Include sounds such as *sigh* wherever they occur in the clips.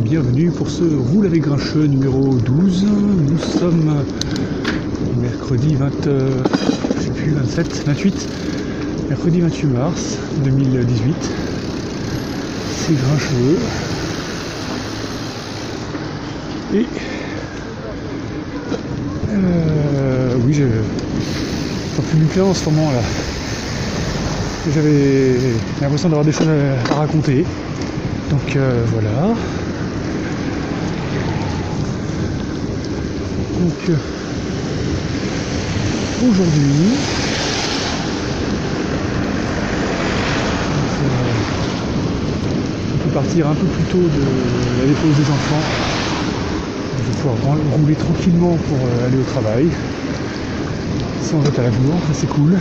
bienvenue pour ce Roule avec Grincheux numéro 12. Nous sommes mercredi 20, euh, je sais plus, 27, 28, mercredi 28 mars 2018. C'est Grincheux. Et euh, oui, je suis plus du en ce moment là. J'avais l'impression d'avoir des choses à raconter. Donc euh, voilà. Donc aujourd'hui, on peut partir un peu plus tôt de la dépose des enfants. Je vais pouvoir rouler tranquillement pour euh, aller au travail. Sans être à la bourre, c'est cool.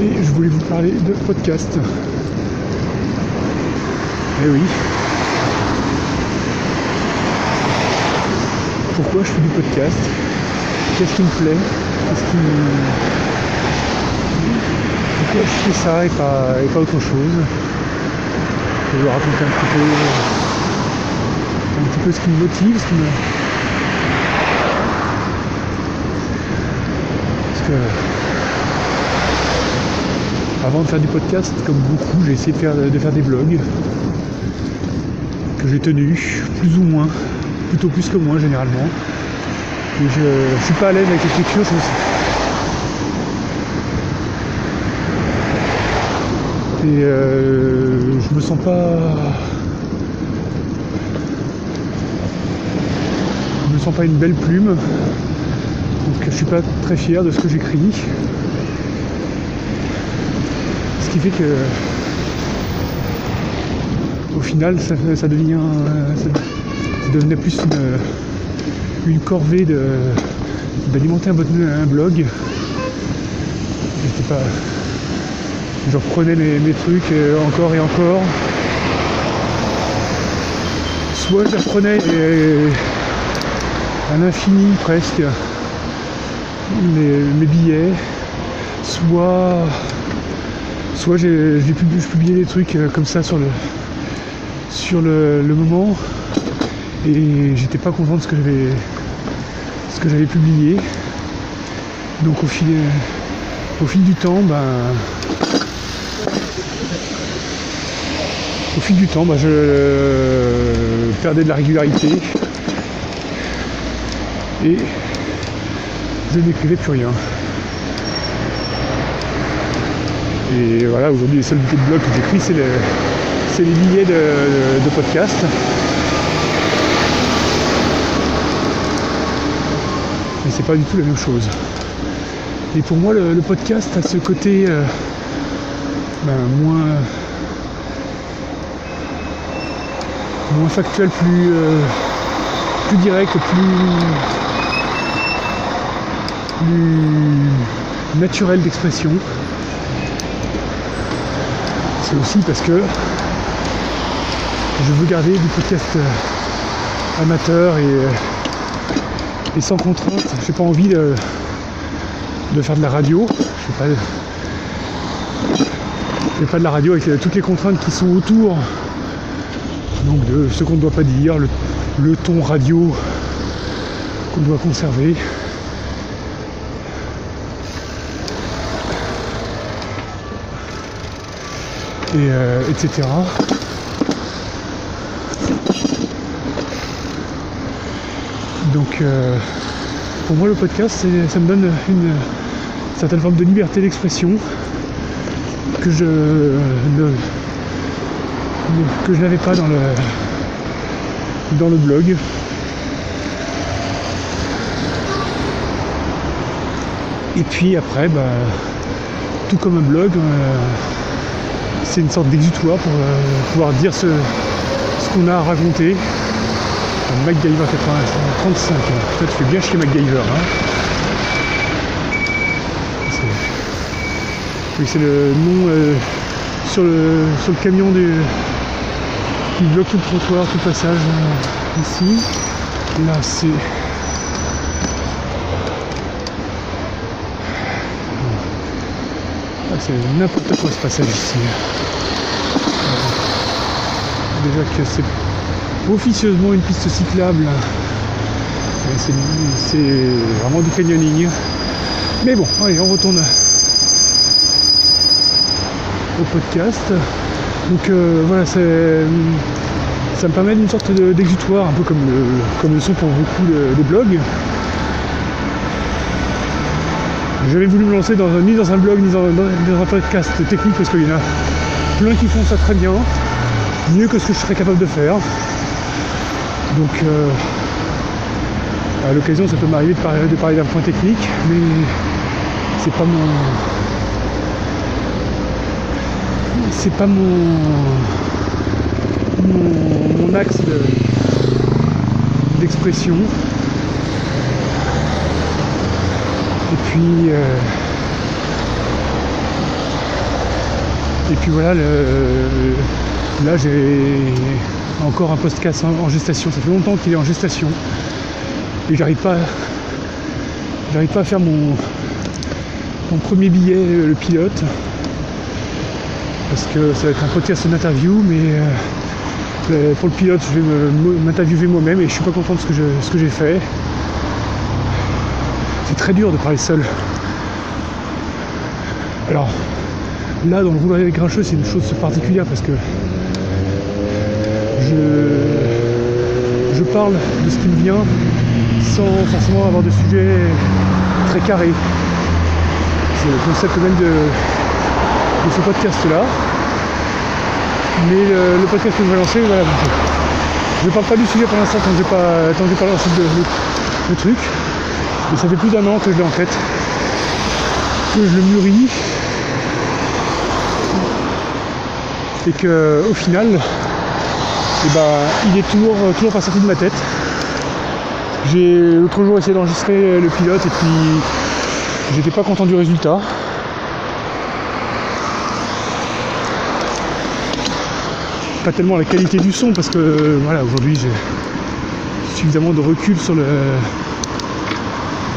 et je voulais vous parler de podcast. Eh oui. Pourquoi je fais du podcast. Qu'est-ce qui me plaît? Qu'est-ce qui Pourquoi je fais ça et pas, et pas autre chose? Je vais vous raconter un petit peu un petit peu ce qui me motive, ce qui me. Parce que avant de faire du podcast, comme beaucoup, j'ai essayé de faire, de faire des vlogs que j'ai tenus, plus ou moins, plutôt plus que moi généralement. Je, ne suis pas à l'aise avec l'écriture, je Et euh, je me sens pas. Je me sens pas une belle plume. Donc je suis pas très fier de ce que j'écris ce qui fait que au final ça, devient ça, devenait plus une, corvée d'alimenter un, blog. pas. Je reprenais mes, trucs euh, encore et encore. Soit je reprenais à l'infini presque mes billets, soit soit j'ai publié des trucs euh, comme ça sur le sur le, moment et j'étais pas content de ce que j'avais ce que j'avais publié. Donc au fil au fil du temps ben au fil du temps ben, je perdais de la régularité. Et je n'écrivais plus rien. Et voilà, aujourd'hui, les seuls billets de blog que j'écris, c'est, les billets de, podcast. C'est pas du tout la même chose. Et pour moi, le, podcast a ce côté euh, ben, moins, moins factuel, plus, euh, plus direct, plus, plus naturel d'expression c'est aussi parce que je veux garder du podcast euh, amateur euh, sans contrainte. J'ai pas envie de, faire de la radio. Je pas, pas de la radio avec toutes les contraintes qui sont autour. Donc de ce qu'on ne doit pas dire, le ton radio qu'on doit conserver. et, euh, etc. Donc euh, pour moi le podcast ça me donne une certaine forme de liberté d'expression que je que je n'avais pas dans le dans le blog. Et puis après, bah, tout comme un blog, euh, c'est une sorte d'exutoire pour euh, pouvoir dire ce, qu'on a à raconter. MacGyver 35, toi tu fais bien chez MacGyver. Hein. c'est le nom euh, sur, le, sur le camion qui bloque tout le trottoir, tout le passage euh, ici. Là c'est ah, c'est n'importe quoi ce passage ici. déjà que c'est officieusement une piste cyclable. C'est vraiment du canyoning. Mais bon, allez, on retourne au podcast. Donc euh, voilà, ça me permet d'une sorte d'exutoire, un peu comme le, comme le sont pour beaucoup des blogs. J'avais voulu me lancer dans, ni dans un blog ni dans, un podcast technique parce qu'il y en a plein qui font ça très bien, mieux que ce que je serais capable de faire. Donc euh, à l'occasion ça peut m'arriver de parler, d'un point technique, mais c'est pas mon. C'est pas mon, mon, axe d'expression. Et puis, euh, et puis voilà, là j'ai encore un podcast en, gestation. Ça fait longtemps qu'il est en gestation. Et j'arrive pas, j'arrive pas à faire mon, mon premier billet, le pilote. Parce que ça va être un podcast d'interview, mais euh, pour le pilote, je vais m'interviewer moi-même et je suis pas content de ce que j'ai fait très dur de parler seul. Alors, là, dans le rouleau avec grincheux, c'est une chose particulière parce que je, parle de ce qui me vient sans forcément avoir de sujet très carré. C'est le concept même de, ce podcast-là. Mais le, podcast que je vais lancer, je ne parle pas du sujet pour l'instant tant que j'ai pas, tant pas lancé le truc. Mais ça fait plus d'un an que je l'ai en tête, que je le mûris, et que au final, eh ben, il est toujours, toujours pas sorti de ma tête. J'ai l'autre jour essayé d'enregistrer le pilote et puis j'étais pas content du résultat. Pas tellement la qualité du son parce que voilà aujourd'hui j'ai suffisamment de recul sur le,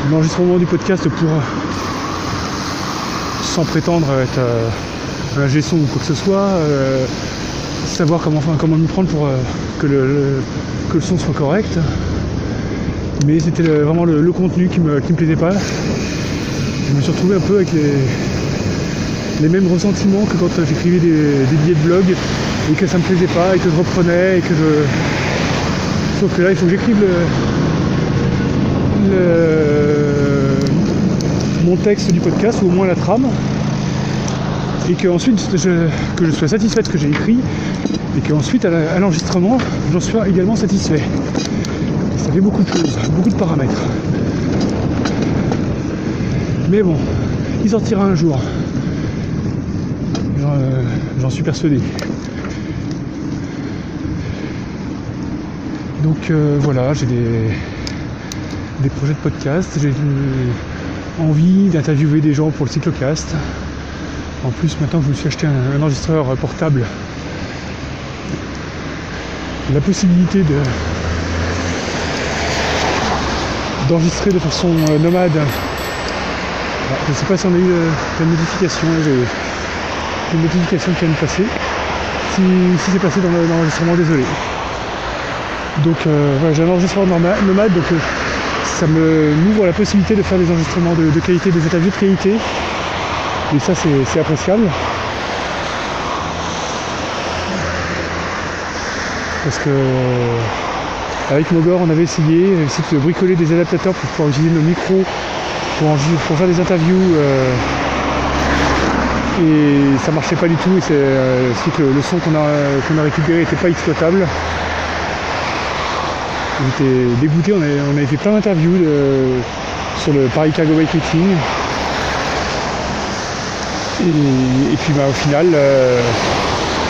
l'enregistrement du podcast pour, sans prétendre être euh, un gestion ou quoi que ce soit, euh, savoir comment, comment m'y prendre pour euh, que, le, que, le, son soit correct. Mais c'était vraiment le, contenu qui me, qui me plaisait pas. Je me suis retrouvé un peu avec les, les mêmes ressentiments que quand j'écrivais des, billets de blog et que ça me plaisait pas et que je reprenais et que je. Sauf que là il faut que j'écrive le, mon texte du podcast, ou au moins la trame, et que ensuite je, que je sois satisfait de ce que j'ai écrit, et qu'ensuite à l'enregistrement, j'en sois également satisfait. Ça fait beaucoup de choses, beaucoup de paramètres. Mais bon, il sortira un jour. J'en suis persuadé. Donc euh, voilà, j'ai des, des projets de podcast. J'ai envie d'interviewer des gens pour le cyclocast. En plus, maintenant que je me suis acheté un, enregistreur portable, la possibilité de d'enregistrer de façon euh, nomade. je ne sais pas si on a eu euh, la notification, une qui vient de passer. Si, c'est passé dans l'enregistrement, désolé. Donc euh, voilà, j'ai un enregistreur nomade, donc ça me m'ouvre la possibilité de faire des enregistrements de, qualité, des interviews de qualité. Et ça, c'est appréciable. Parce que avec Mogor, on avait essayé, de bricoler des adaptateurs pour pouvoir utiliser nos micros pour, faire des interviews. Euh, et ça marchait pas du tout. Et c'est euh, le son qu'on a, a récupéré n'était pas exploitable. J'étais dégoûté, on avait, fait plein d'interviews sur le Paris Cargo Bike Meeting. Et, puis bah, au final, euh,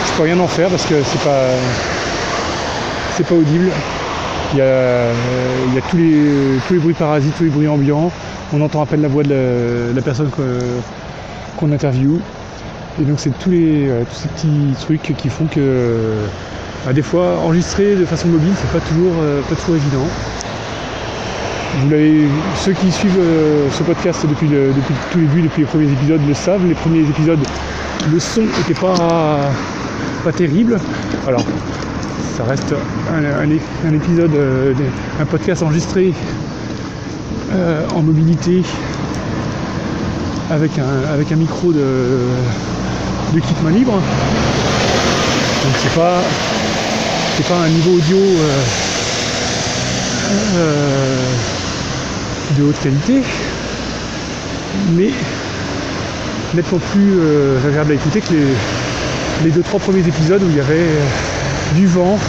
je peux rien en faire parce que c'est pas c'est pas audible. Il y a, tous, les, tous les bruits parasites, tous les bruits ambiants. On entend à peine la voix de la, personne qu'on interviewe. Et donc c'est tous, les, tous ces petits trucs qui font que bah, des fois, enregistrer de façon mobile, c'est pas toujours, euh, pas toujours évident. Vous ceux qui suivent euh, ce podcast depuis, le, tout début, depuis les premiers épisodes, le savent. Les premiers épisodes, le son n'était pas, pas terrible. Alors, ça reste un, épisode, euh, un podcast enregistré euh, en mobilité avec un, avec un micro de, de kit main libre. Donc c'est pas c'est pas un niveau audio de haute qualité, mais nettement plus agréable à écouter que les, les deux trois premiers épisodes où il y avait euh, du vent,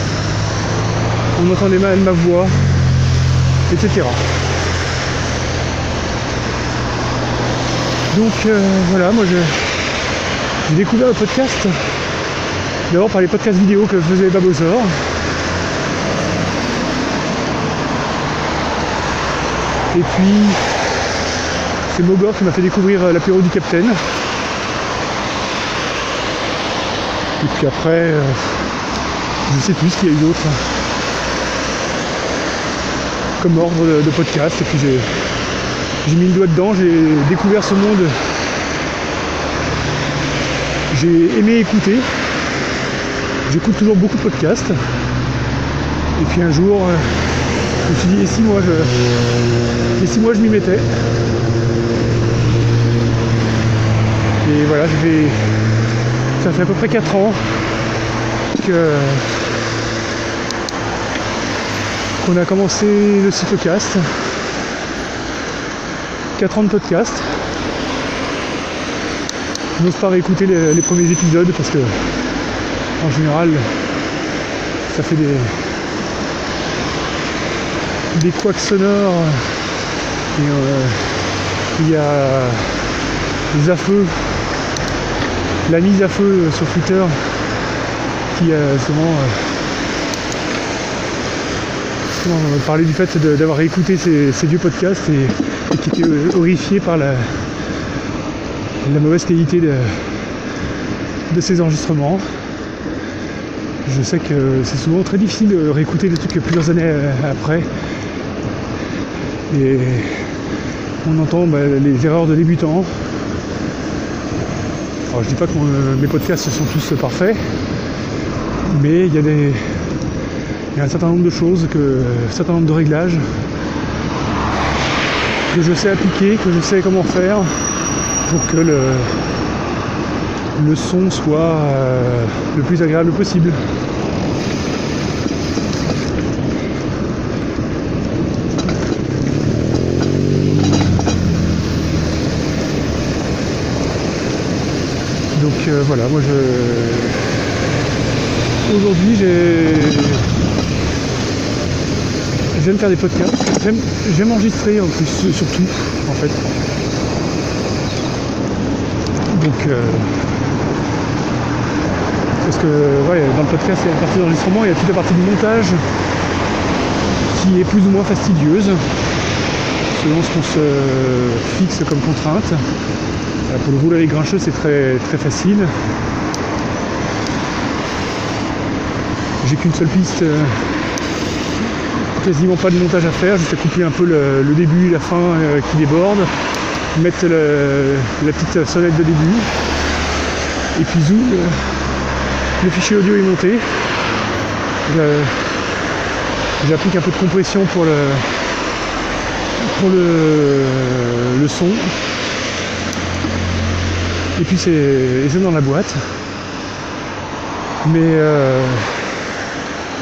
on entendait mal ma voix, etc. Donc euh, voilà, moi j'ai découvert le podcast d'abord par les podcasts vidéo que faisait Babosor. Et puis c'est Mogor qui m'a fait découvrir euh, l'apéro du Capitaine. Et puis après, euh, je sais plus ce qu'il y a eu d'autre. Comme ordre de, podcast. Et puis j'ai, mis le doigt dedans, j'ai découvert ce monde. J'ai aimé écouter. J'écoute toujours beaucoup de podcasts. Et puis un jour, euh, je me suis dit, et si moi je, et si moi je m'y mettais? Et voilà, je vais ça fait à peu près 4 ans que qu'on a commencé le cyclocast. 4 ans de podcast. Je n'ose pas réécouter les, premiers épisodes parce que en général ça fait des des couacs sonores et euh, il y a des affeux la mise à feu sur Twitter qui a souvent, euh, parlé du fait d'avoir écouté ces, vieux podcasts et, qui était horrifié par la, mauvaise qualité de, ces enregistrements. Je sais que c'est souvent très difficile de réécouter des trucs plusieurs années euh, après. On entend bah, les erreurs de débutants, alors je dis pas que mes podcasts sont tous parfaits, mais il y a des. Il y a un certain nombre de choses, que, un certain nombre de réglages que je sais appliquer, que je sais comment faire pour que le, le son soit euh, le plus agréable possible. Donc euh, voilà, moi je. Aujourd'hui j'ai. J'aime faire des podcasts. J'aime enregistrer en plus, surtout, en fait. Donc. Euh, parce que ouais, dans le podcast, il y a la partie d'enregistrement, il y a toute la partie du montage qui est plus ou moins fastidieuse, selon ce qu'on se fixe comme contrainte. Euh, pour le rouler avec grincheux, c'est très, très facile. J'ai qu'une seule piste, euh, quasiment pas de montage à faire, juste à couper un peu le, début et la fin euh, qui déborde, mettre la petite sonnette de début, et puis zoom, le fichier audio est monté. J'applique un peu de compression pour le, pour le son et puis c'est dans la boîte. Mais euh,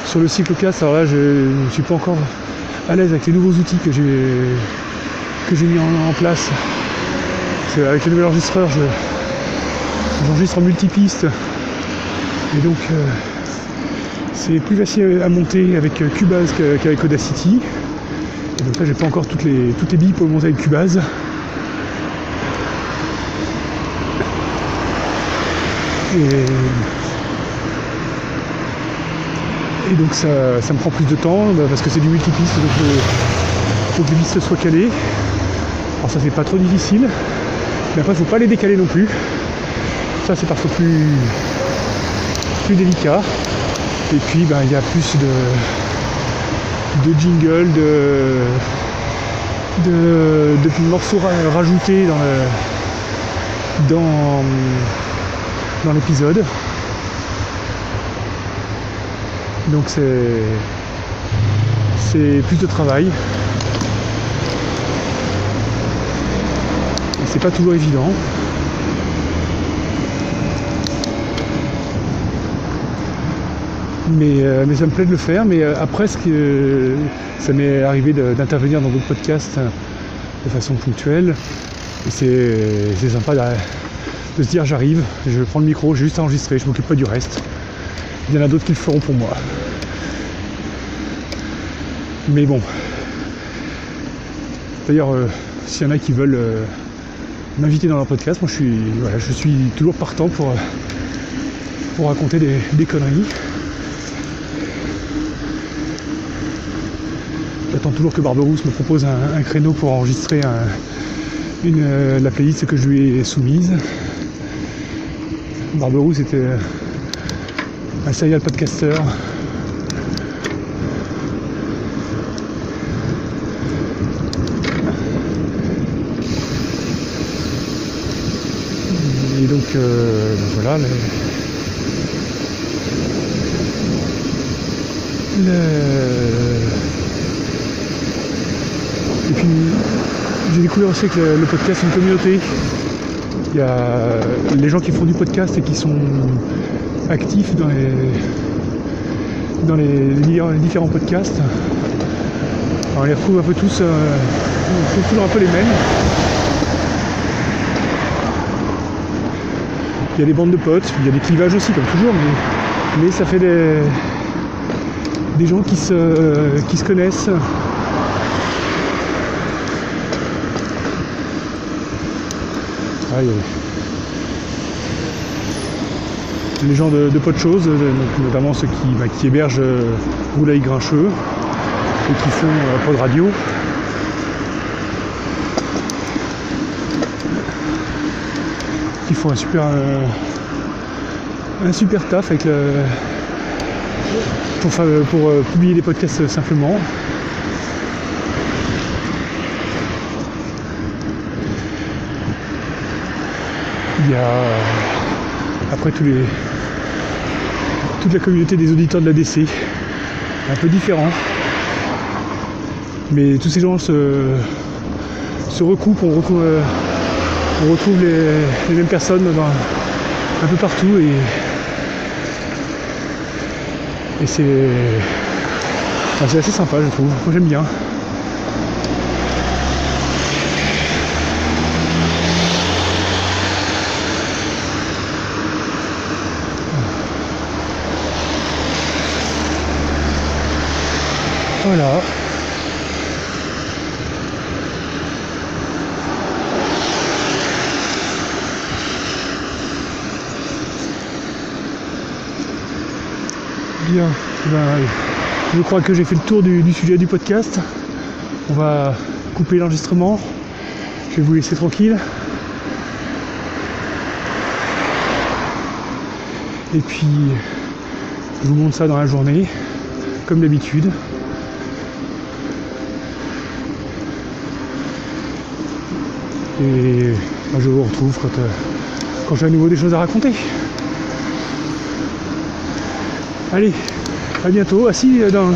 sur le cyclocast, alors là je ne suis pas encore à l'aise avec les nouveaux outils que j'ai que j'ai mis en, place. avec le nouvel enregistreur, j'enregistre en multipiste. Et donc euh, c'est plus facile à monter avec Cubase qu'avec Audacity. Et donc là j'ai pas encore toutes les toutes les billes pour monter avec Cubase. Et, donc ça, me prend plus de temps bah, parce que c'est du multipiste, donc il faut que les pistes soient calées. Alors ça c'est pas trop difficile, mais après il faut pas les décaler non plus. Ça c'est parfois plus, plus délicat. Et puis bah, il y a plus de, de jingle, de, de, de morceaux rajoutés dans le, dans dans l'épisode. Donc c'est c'est plus de travail. Et c'est pas toujours évident. Mais, euh, mais ça me plaît de le faire. Mais euh, après, ce que, ça m'est arrivé d'intervenir dans d'autres podcasts euh, de façon ponctuelle. Et c'est c'est sympa de, se dire j'arrive, je prends le micro, j'ai juste à enregistrer, je m'occupe pas du reste. Il y en a d'autres qui le feront pour moi. Mais bon. D'ailleurs, euh, s'il y en a qui veulent euh, m'inviter dans leur podcast, moi je suis, je suis toujours partant pour, euh, raconter des, conneries. J'attends toujours que Barberousse me propose un, créneau pour enregistrer la playlist que je lui ai soumise. Barberousse était euh, un serial podcaster. Et donc, euh, voilà. le- Et puis, j'ai découvert aussi que le, le podcast est une communauté. Il y a les gens qui font du podcast et qui sont actifs dans les, dans les, différents podcasts. Alors, on les retrouve un peu tous, euh, on toujours un peu les mêmes. Il y a des bandes de potes, il y a des clivages aussi, comme toujours, mais, mais ça fait des, des gens qui se, qui se connaissent. Les gens de, de de choses, notamment ceux qui, bah, hébergent euh, Roulaï Grincheux et qui font euh, Pod Radio. Qui font un super, euh, un super taf avec pour, euh, publier des podcasts simplement. Y a après tous les, toute la communauté des auditeurs de la DC, un peu différent. Mais tous ces gens se, se recoupent, on retrouve, on retrouve les, mêmes personnes dans- un peu partout et, c'est assez sympa je trouve. J'aime bien. Voilà. Bien. Ben, je crois que j'ai fait le tour du, du sujet du podcast. On va couper l'enregistrement. Je vais vous laisser tranquille. Et puis, je vous montre ça dans la journée, comme d'habitude. Et moi, je vous retrouve quand, euh, quand j'ai à nouveau des choses à raconter. Allez, à bientôt. Ah si, euh, dans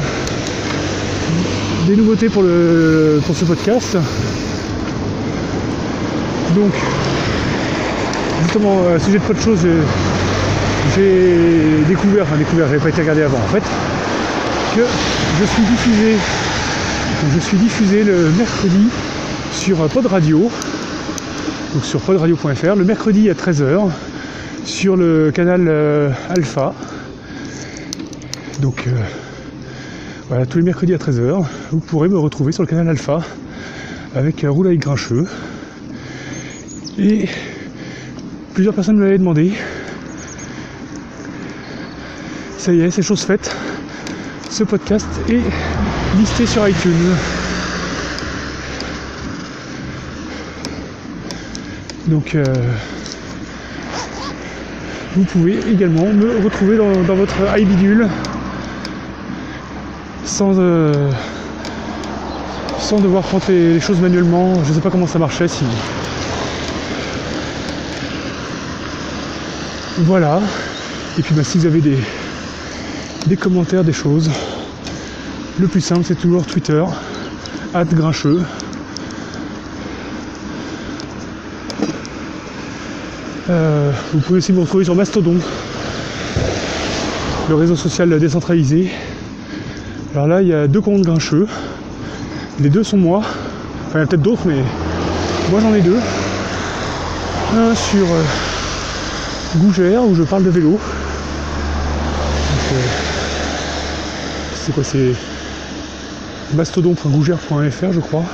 des nouveautés pour, le, pour ce podcast. Donc, justement, à sujet de pas de choses, euh, j'ai découvert, enfin découvert, j'avais pas été regardé avant en fait, que je suis diffusé, je suis diffusé le mercredi sur Pod Radio, donc sur podradio.fr, le mercredi à 13h, sur le canal euh, Alpha. Donc euh, voilà, tous les mercredis à 13h, vous pourrez me retrouver sur le canal Alpha avec Roulaï Grincheux. Et plusieurs personnes me l'avaient demandé. Ça y est, c'est chose faite. Ce podcast est listé sur iTunes. Donc euh, vous pouvez également me retrouver dans, votre iBidule sans, euh, sans devoir prendre les, choses manuellement. Je ne sais pas comment ça marchait si. Voilà. Et puis bah, si vous avez des, des commentaires, des choses. Le plus simple, c'est toujours Twitter, grincheux. Euh, vous pouvez aussi me retrouver sur Mastodon, le réseau social décentralisé. Alors là, il y a deux comptes grincheux. Les deux sont moi. Enfin, il y a peut-être d'autres, mais moi j'en ai deux. Un sur euh, Gougère, où je parle de vélo. Euh, c'est quoi C'est mastodon.gougère.fr, je crois.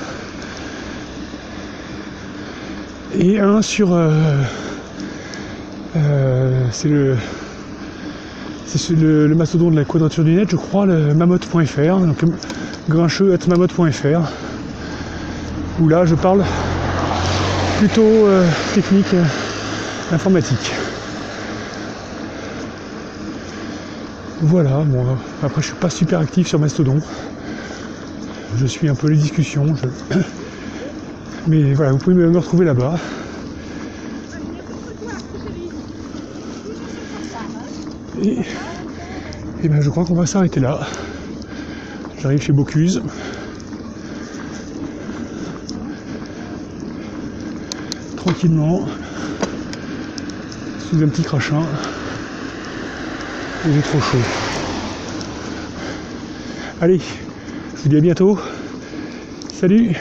Et un sur euh, c'est le c'est le, mastodon de la quadrature du net, je crois, le mamotte.fr, donc grincheux mamotte.fr, où là je parle plutôt euh, technique euh, informatique. Voilà, bon, après je suis pas super actif sur Mastodon. Je suis un peu les discussions. *coughs* Mais voilà, vous pouvez me retrouver là-bas. Et, ben je crois qu'on va s'arrêter là. J'arrive chez Bocuse. Tranquillement. Sous un petit crachin. Et j'ai trop chaud. Allez, je vous dis à bientôt. Salut